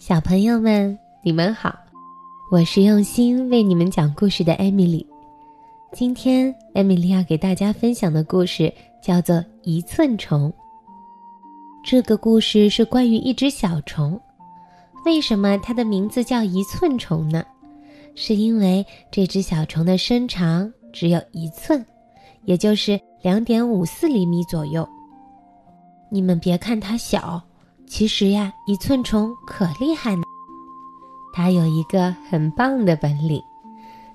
小朋友们，你们好，我是用心为你们讲故事的艾米丽。今天，艾米丽要给大家分享的故事叫做《一寸虫》。这个故事是关于一只小虫。为什么它的名字叫一寸虫呢？是因为这只小虫的身长只有一寸，也就是两点五四厘米左右。你们别看它小，其实呀，一寸虫可厉害呢。它有一个很棒的本领。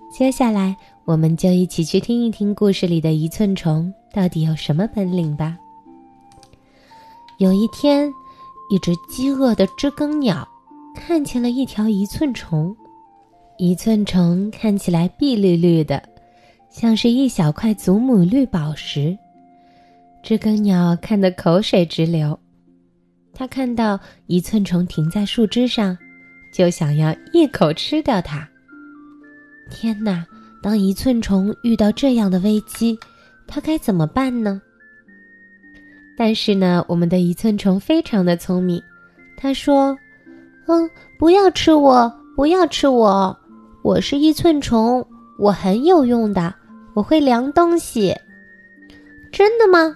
接下来，我们就一起去听一听故事里的一寸虫到底有什么本领吧。有一天，一只饥饿的知更鸟看见了一条一寸虫。一寸虫看起来碧绿绿的，像是一小块祖母绿宝石。知更鸟看得口水直流，它看到一寸虫停在树枝上，就想要一口吃掉它。天哪！当一寸虫遇到这样的危机，它该怎么办呢？但是呢，我们的一寸虫非常的聪明，他说：“嗯，不要吃我，不要吃我。”我是一寸虫，我很有用的，我会量东西。真的吗？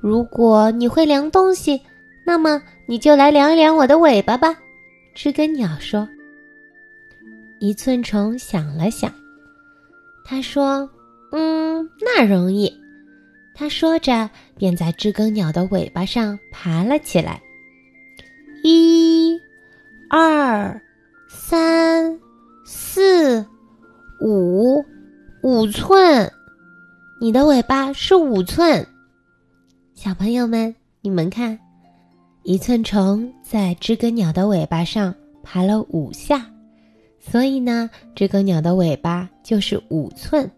如果你会量东西，那么你就来量一量我的尾巴吧。知更鸟说。一寸虫想了想，他说：“嗯，那容易。”他说着，便在知更鸟的尾巴上爬了起来。一、二、三。四，五，五寸，你的尾巴是五寸。小朋友们，你们看，一寸虫在知更鸟的尾巴上爬了五下，所以呢，知更鸟的尾巴就是五寸。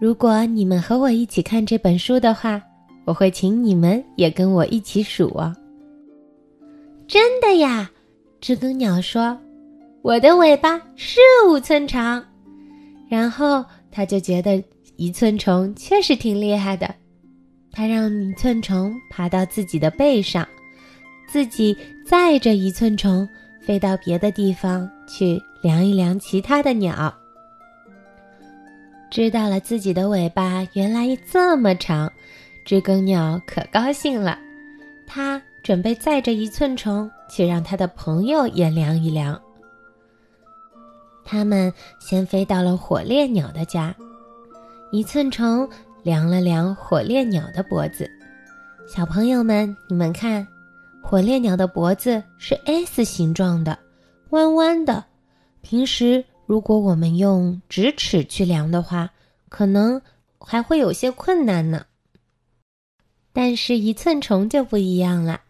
如果你们和我一起看这本书的话，我会请你们也跟我一起数。真的呀，知更鸟说。我的尾巴是五寸长，然后他就觉得一寸虫确实挺厉害的。他让一寸虫爬到自己的背上，自己载着一寸虫飞到别的地方去量一量其他的鸟。知道了自己的尾巴原来这么长，知更鸟可高兴了。他准备载着一寸虫去让他的朋友也量一量。他们先飞到了火烈鸟的家，一寸虫量了量火烈鸟的脖子。小朋友们，你们看，火烈鸟的脖子是 S 形状的，弯弯的。平时如果我们用直尺去量的话，可能还会有些困难呢。但是，一寸虫就不一样了，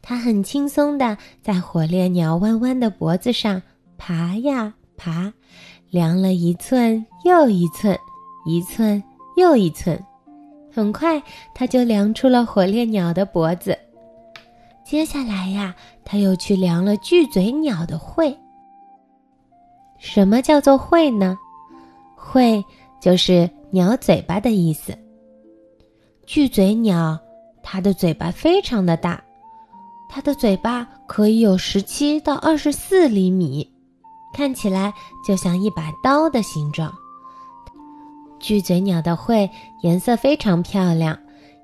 它很轻松的在火烈鸟弯弯的脖子上爬呀。爬，量了一寸又一寸，一寸又一寸，很快他就量出了火烈鸟的脖子。接下来呀，他又去量了巨嘴鸟的喙。什么叫做喙呢？喙就是鸟嘴巴的意思。巨嘴鸟，它的嘴巴非常的大，它的嘴巴可以有十七到二十四厘米。看起来就像一把刀的形状。巨嘴鸟的喙颜色非常漂亮，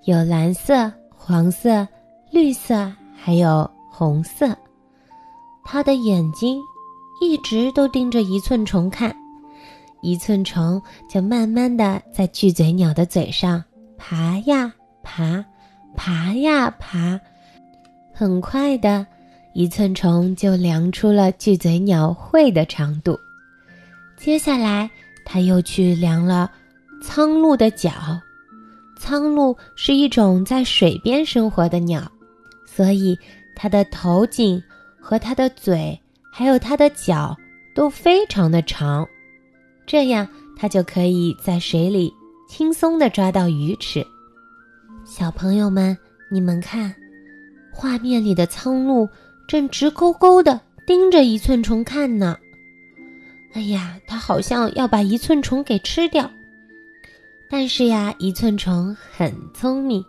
有蓝色、黄色、绿色，还有红色。它的眼睛一直都盯着一寸虫看，一寸虫就慢慢的在巨嘴鸟的嘴上爬呀爬，爬呀爬，很快的。一寸虫就量出了巨嘴鸟喙的长度，接下来他又去量了苍鹭的脚。苍鹭是一种在水边生活的鸟，所以它的头颈和它的嘴还有它的脚都非常的长，这样它就可以在水里轻松的抓到鱼吃。小朋友们，你们看，画面里的苍鹭。正直勾勾地盯着一寸虫看呢，哎呀，它好像要把一寸虫给吃掉。但是呀，一寸虫很聪明，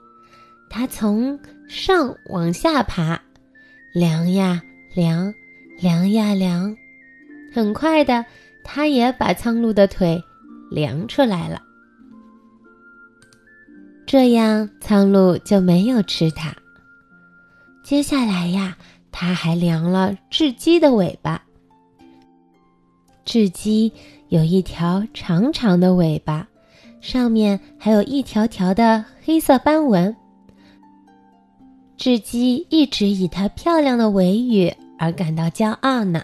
它从上往下爬，量呀量，量呀量，很快的，它也把苍鹭的腿量出来了。这样，苍鹭就没有吃它。接下来呀，它还量了雉鸡的尾巴。雉鸡有一条长长的尾巴，上面还有一条条的黑色斑纹。雉鸡一直以它漂亮的尾羽而感到骄傲呢。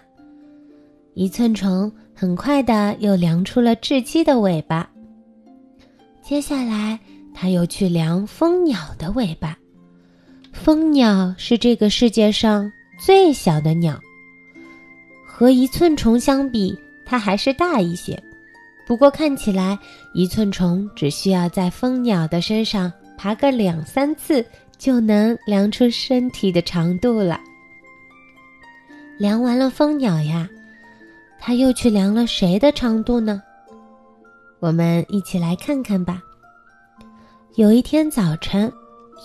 一寸虫很快的又量出了雉鸡的尾巴。接下来，他又去量蜂鸟的尾巴。蜂鸟是这个世界上最小的鸟，和一寸虫相比。它还是大一些，不过看起来一寸虫只需要在蜂鸟的身上爬个两三次，就能量出身体的长度了。量完了蜂鸟呀，他又去量了谁的长度呢？我们一起来看看吧。有一天早晨，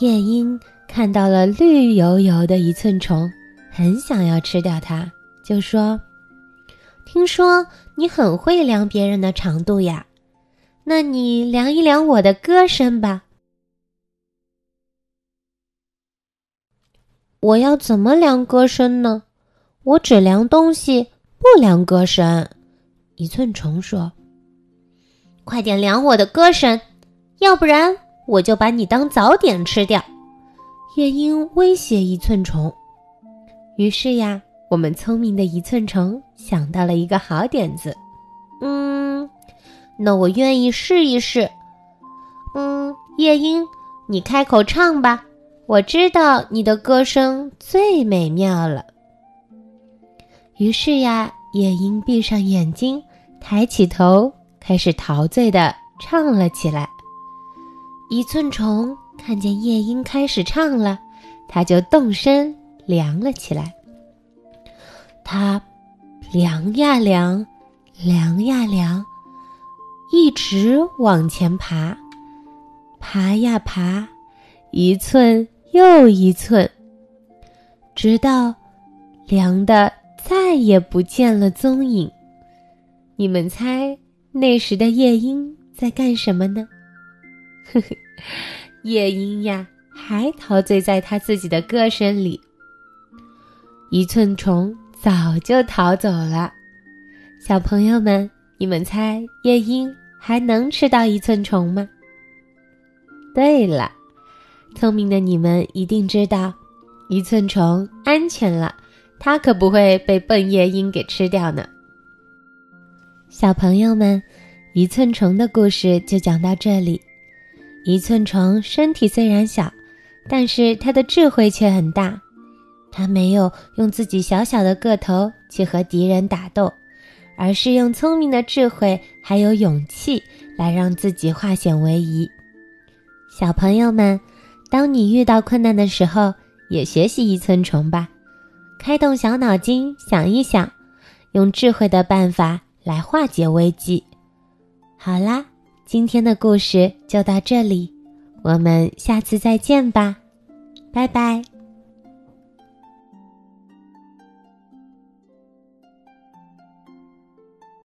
夜莺看到了绿油油的一寸虫，很想要吃掉它，就说。听说你很会量别人的长度呀，那你量一量我的歌声吧。我要怎么量歌声呢？我只量东西，不量歌声。一寸虫说：“快点量我的歌声，要不然我就把你当早点吃掉。”夜莺威胁一寸虫。于是呀。我们聪明的一寸虫想到了一个好点子，嗯，那我愿意试一试。嗯，夜莺，你开口唱吧，我知道你的歌声最美妙了。于是呀，夜莺闭上眼睛，抬起头，开始陶醉的唱了起来。一寸虫看见夜莺开始唱了，它就动身凉了起来。它量呀量，量呀量，一直往前爬，爬呀爬，一寸又一寸，直到量的再也不见了踪影。你们猜那时的夜莺在干什么呢？呵呵，夜莺呀，还陶醉在他自己的歌声里。一寸虫。早就逃走了，小朋友们，你们猜夜莺还能吃到一寸虫吗？对了，聪明的你们一定知道，一寸虫安全了，它可不会被笨夜莺给吃掉呢。小朋友们，一寸虫的故事就讲到这里。一寸虫身体虽然小，但是它的智慧却很大。他没有用自己小小的个头去和敌人打斗，而是用聪明的智慧还有勇气来让自己化险为夷。小朋友们，当你遇到困难的时候，也学习一寸虫吧，开动小脑筋想一想，用智慧的办法来化解危机。好啦，今天的故事就到这里，我们下次再见吧，拜拜。